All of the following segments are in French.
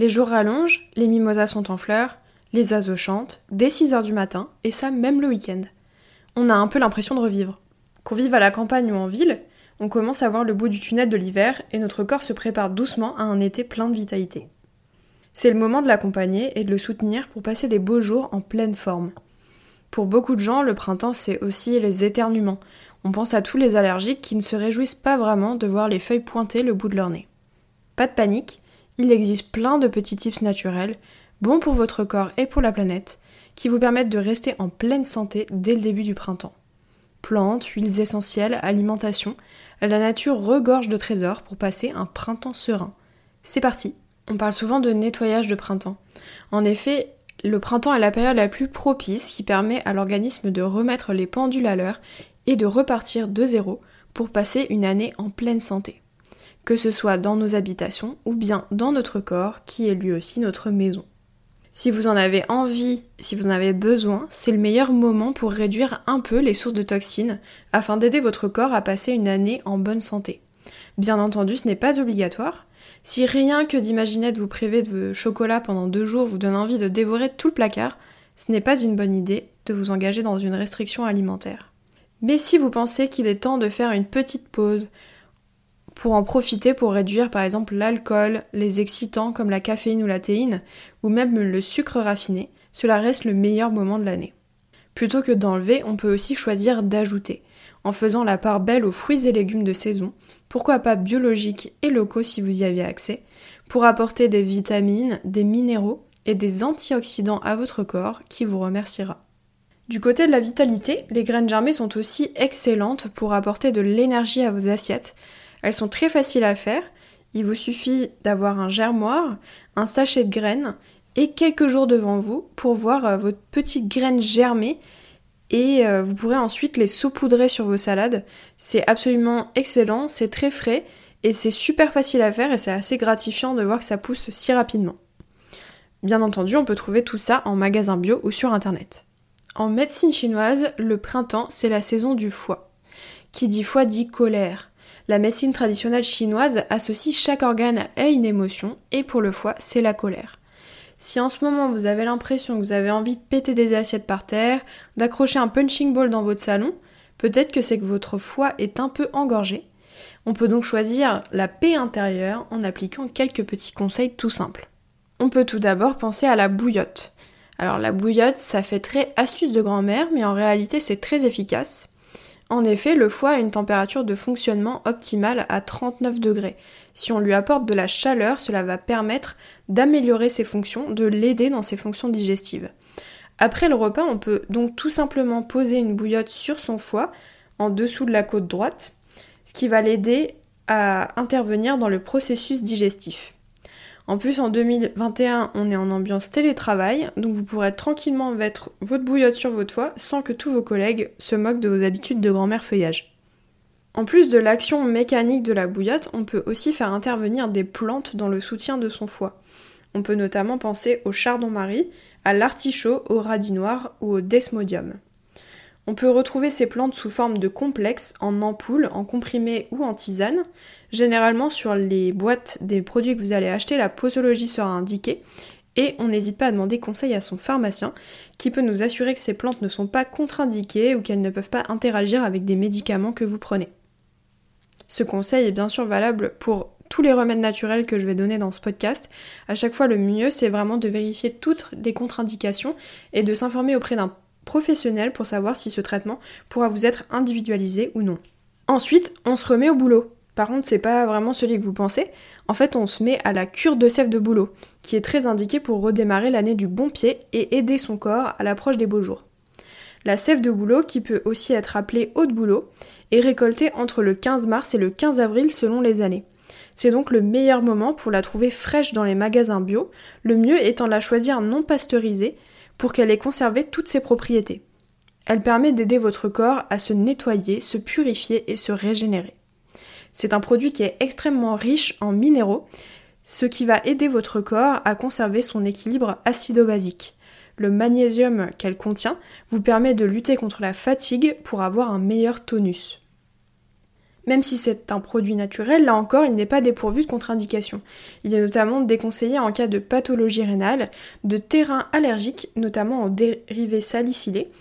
Les jours rallongent, les mimosas sont en fleurs, les oiseaux chantent, dès 6h du matin, et ça même le week-end. On a un peu l'impression de revivre. Qu'on vive à la campagne ou en ville, on commence à voir le bout du tunnel de l'hiver et notre corps se prépare doucement à un été plein de vitalité. C'est le moment de l'accompagner et de le soutenir pour passer des beaux jours en pleine forme. Pour beaucoup de gens, le printemps, c'est aussi les éternuements. On pense à tous les allergiques qui ne se réjouissent pas vraiment de voir les feuilles pointer le bout de leur nez. Pas de panique, il existe plein de petits tips naturels, bons pour votre corps et pour la planète, qui vous permettent de rester en pleine santé dès le début du printemps. Plantes, huiles essentielles, alimentation, la nature regorge de trésors pour passer un printemps serein. C'est parti On parle souvent de nettoyage de printemps. En effet, le printemps est la période la plus propice qui permet à l'organisme de remettre les pendules à l'heure et de repartir de zéro pour passer une année en pleine santé que ce soit dans nos habitations ou bien dans notre corps qui est lui aussi notre maison. Si vous en avez envie, si vous en avez besoin, c'est le meilleur moment pour réduire un peu les sources de toxines afin d'aider votre corps à passer une année en bonne santé. Bien entendu, ce n'est pas obligatoire. Si rien que d'imaginer de vous priver de chocolat pendant deux jours vous donne envie de dévorer tout le placard, ce n'est pas une bonne idée de vous engager dans une restriction alimentaire. Mais si vous pensez qu'il est temps de faire une petite pause, pour en profiter pour réduire par exemple l'alcool, les excitants comme la caféine ou la théine, ou même le sucre raffiné, cela reste le meilleur moment de l'année. Plutôt que d'enlever, on peut aussi choisir d'ajouter, en faisant la part belle aux fruits et légumes de saison, pourquoi pas biologiques et locaux si vous y avez accès, pour apporter des vitamines, des minéraux et des antioxydants à votre corps qui vous remerciera. Du côté de la vitalité, les graines germées sont aussi excellentes pour apporter de l'énergie à vos assiettes, elles sont très faciles à faire. Il vous suffit d'avoir un germoir, un sachet de graines et quelques jours devant vous pour voir euh, votre petite graine germer et euh, vous pourrez ensuite les saupoudrer sur vos salades. C'est absolument excellent, c'est très frais et c'est super facile à faire et c'est assez gratifiant de voir que ça pousse si rapidement. Bien entendu, on peut trouver tout ça en magasin bio ou sur internet. En médecine chinoise, le printemps, c'est la saison du foie. Qui dit foie dit colère. La médecine traditionnelle chinoise associe chaque organe à une émotion, et pour le foie, c'est la colère. Si en ce moment vous avez l'impression que vous avez envie de péter des assiettes par terre, d'accrocher un punching ball dans votre salon, peut-être que c'est que votre foie est un peu engorgé. On peut donc choisir la paix intérieure en appliquant quelques petits conseils tout simples. On peut tout d'abord penser à la bouillotte. Alors la bouillotte, ça fait très astuce de grand-mère, mais en réalité c'est très efficace. En effet, le foie a une température de fonctionnement optimale à 39 degrés. Si on lui apporte de la chaleur, cela va permettre d'améliorer ses fonctions, de l'aider dans ses fonctions digestives. Après le repas, on peut donc tout simplement poser une bouillotte sur son foie, en dessous de la côte droite, ce qui va l'aider à intervenir dans le processus digestif. En plus, en 2021, on est en ambiance télétravail, donc vous pourrez tranquillement mettre votre bouillotte sur votre foie sans que tous vos collègues se moquent de vos habitudes de grand-mère feuillage. En plus de l'action mécanique de la bouillotte, on peut aussi faire intervenir des plantes dans le soutien de son foie. On peut notamment penser au chardon-marie, à l'artichaut, au radis noir ou au desmodium. On peut retrouver ces plantes sous forme de complexes, en ampoules, en comprimés ou en tisane. Généralement sur les boîtes des produits que vous allez acheter, la posologie sera indiquée et on n'hésite pas à demander conseil à son pharmacien qui peut nous assurer que ces plantes ne sont pas contre-indiquées ou qu'elles ne peuvent pas interagir avec des médicaments que vous prenez. Ce conseil est bien sûr valable pour tous les remèdes naturels que je vais donner dans ce podcast. À chaque fois, le mieux, c'est vraiment de vérifier toutes les contre-indications et de s'informer auprès d'un professionnel pour savoir si ce traitement pourra vous être individualisé ou non. Ensuite, on se remet au boulot. Par contre, c'est pas vraiment celui que vous pensez. En fait, on se met à la cure de sève de boulot, qui est très indiquée pour redémarrer l'année du bon pied et aider son corps à l'approche des beaux jours. La sève de boulot, qui peut aussi être appelée eau de boulot, est récoltée entre le 15 mars et le 15 avril selon les années. C'est donc le meilleur moment pour la trouver fraîche dans les magasins bio, le mieux étant de la choisir non pasteurisée pour qu'elle ait conservé toutes ses propriétés. Elle permet d'aider votre corps à se nettoyer, se purifier et se régénérer. C'est un produit qui est extrêmement riche en minéraux, ce qui va aider votre corps à conserver son équilibre acido-basique. Le magnésium qu'elle contient vous permet de lutter contre la fatigue pour avoir un meilleur tonus. Même si c'est un produit naturel, là encore, il n'est pas dépourvu de contre-indications. Il est notamment déconseillé en cas de pathologie rénale, de terrain allergique, notamment aux dérivés salicylés,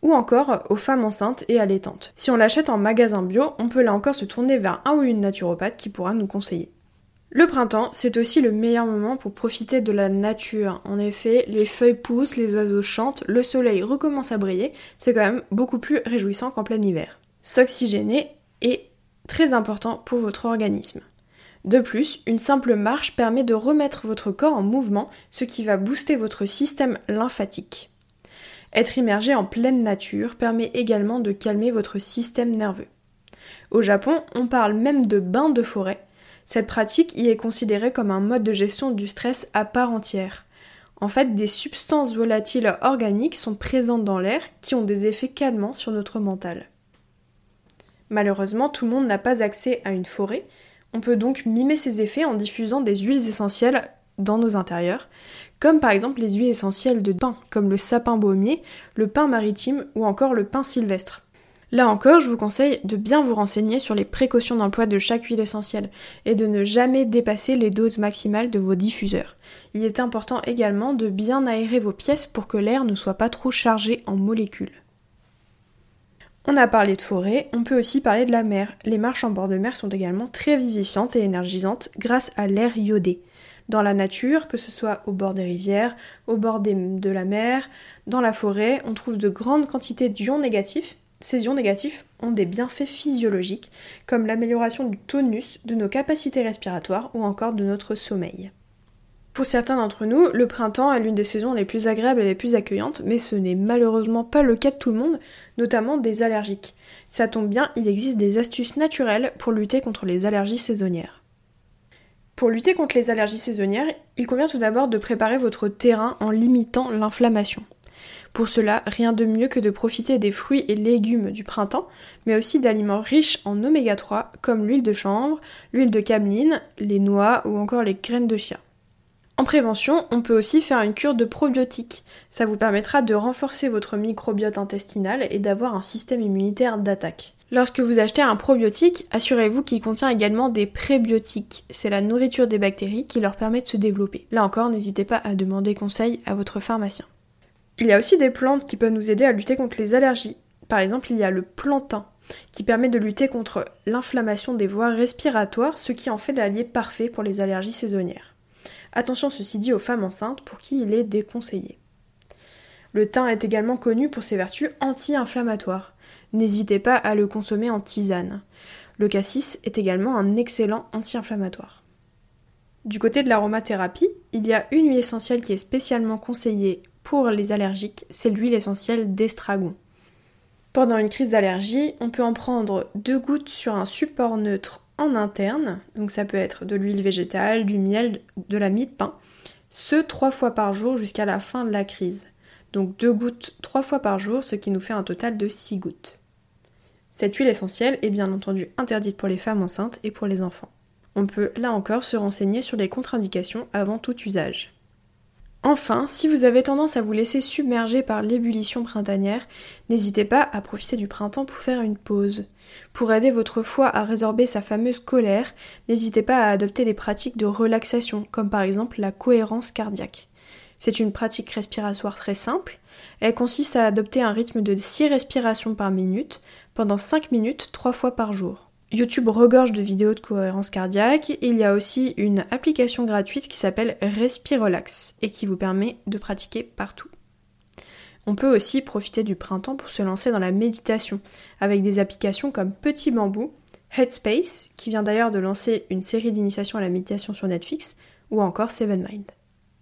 ou encore aux femmes enceintes et allaitantes. Si on l'achète en magasin bio, on peut là encore se tourner vers un ou une naturopathe qui pourra nous conseiller. Le printemps, c'est aussi le meilleur moment pour profiter de la nature. En effet, les feuilles poussent, les oiseaux chantent, le soleil recommence à briller, c'est quand même beaucoup plus réjouissant qu'en plein hiver. S'oxygéner est très important pour votre organisme. De plus, une simple marche permet de remettre votre corps en mouvement, ce qui va booster votre système lymphatique. Être immergé en pleine nature permet également de calmer votre système nerveux. Au Japon, on parle même de bain de forêt. Cette pratique y est considérée comme un mode de gestion du stress à part entière. En fait, des substances volatiles organiques sont présentes dans l'air qui ont des effets calmants sur notre mental. Malheureusement, tout le monde n'a pas accès à une forêt. On peut donc mimer ces effets en diffusant des huiles essentielles dans nos intérieurs, comme par exemple les huiles essentielles de pain, comme le sapin baumier, le pain maritime ou encore le pain sylvestre. Là encore, je vous conseille de bien vous renseigner sur les précautions d'emploi de chaque huile essentielle et de ne jamais dépasser les doses maximales de vos diffuseurs. Il est important également de bien aérer vos pièces pour que l'air ne soit pas trop chargé en molécules. On a parlé de forêt, on peut aussi parler de la mer. Les marches en bord de mer sont également très vivifiantes et énergisantes grâce à l'air iodé dans la nature, que ce soit au bord des rivières, au bord de la mer, dans la forêt, on trouve de grandes quantités d'ions négatifs. Ces ions négatifs ont des bienfaits physiologiques, comme l'amélioration du tonus, de nos capacités respiratoires ou encore de notre sommeil. Pour certains d'entre nous, le printemps est l'une des saisons les plus agréables et les plus accueillantes, mais ce n'est malheureusement pas le cas de tout le monde, notamment des allergiques. Ça tombe bien, il existe des astuces naturelles pour lutter contre les allergies saisonnières. Pour lutter contre les allergies saisonnières, il convient tout d'abord de préparer votre terrain en limitant l'inflammation. Pour cela, rien de mieux que de profiter des fruits et légumes du printemps, mais aussi d'aliments riches en oméga 3 comme l'huile de chanvre, l'huile de cameline, les noix ou encore les graines de chia. En prévention, on peut aussi faire une cure de probiotiques. Ça vous permettra de renforcer votre microbiote intestinal et d'avoir un système immunitaire d'attaque. Lorsque vous achetez un probiotique, assurez-vous qu'il contient également des prébiotiques. C'est la nourriture des bactéries qui leur permet de se développer. Là encore, n'hésitez pas à demander conseil à votre pharmacien. Il y a aussi des plantes qui peuvent nous aider à lutter contre les allergies. Par exemple, il y a le plantain qui permet de lutter contre l'inflammation des voies respiratoires, ce qui en fait l'allié parfait pour les allergies saisonnières. Attention ceci dit aux femmes enceintes pour qui il est déconseillé. Le thym est également connu pour ses vertus anti-inflammatoires n'hésitez pas à le consommer en tisane. Le cassis est également un excellent anti-inflammatoire. Du côté de l'aromathérapie, il y a une huile essentielle qui est spécialement conseillée pour les allergiques, c'est l'huile essentielle d'estragon. Pendant une crise d'allergie, on peut en prendre deux gouttes sur un support neutre en interne, donc ça peut être de l'huile végétale, du miel, de la mie de pain, ce trois fois par jour jusqu'à la fin de la crise. Donc deux gouttes trois fois par jour, ce qui nous fait un total de six gouttes. Cette huile essentielle est bien entendu interdite pour les femmes enceintes et pour les enfants. On peut là encore se renseigner sur les contre-indications avant tout usage. Enfin, si vous avez tendance à vous laisser submerger par l'ébullition printanière, n'hésitez pas à profiter du printemps pour faire une pause. Pour aider votre foie à résorber sa fameuse colère, n'hésitez pas à adopter des pratiques de relaxation, comme par exemple la cohérence cardiaque. C'est une pratique respiratoire très simple. Elle consiste à adopter un rythme de 6 respirations par minute, pendant 5 minutes 3 fois par jour. YouTube regorge de vidéos de cohérence cardiaque. Il y a aussi une application gratuite qui s'appelle Respirelax et qui vous permet de pratiquer partout. On peut aussi profiter du printemps pour se lancer dans la méditation avec des applications comme Petit Bambou, Headspace, qui vient d'ailleurs de lancer une série d'initiations à la méditation sur Netflix, ou encore Seven Mind.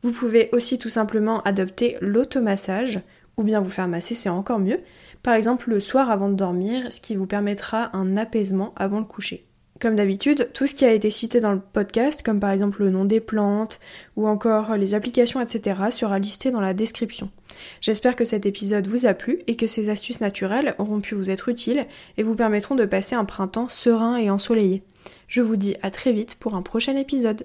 Vous pouvez aussi tout simplement adopter l'automassage ou bien vous faire masser, c'est encore mieux. Par exemple le soir avant de dormir, ce qui vous permettra un apaisement avant le coucher. Comme d'habitude, tout ce qui a été cité dans le podcast, comme par exemple le nom des plantes ou encore les applications, etc., sera listé dans la description. J'espère que cet épisode vous a plu et que ces astuces naturelles auront pu vous être utiles et vous permettront de passer un printemps serein et ensoleillé. Je vous dis à très vite pour un prochain épisode.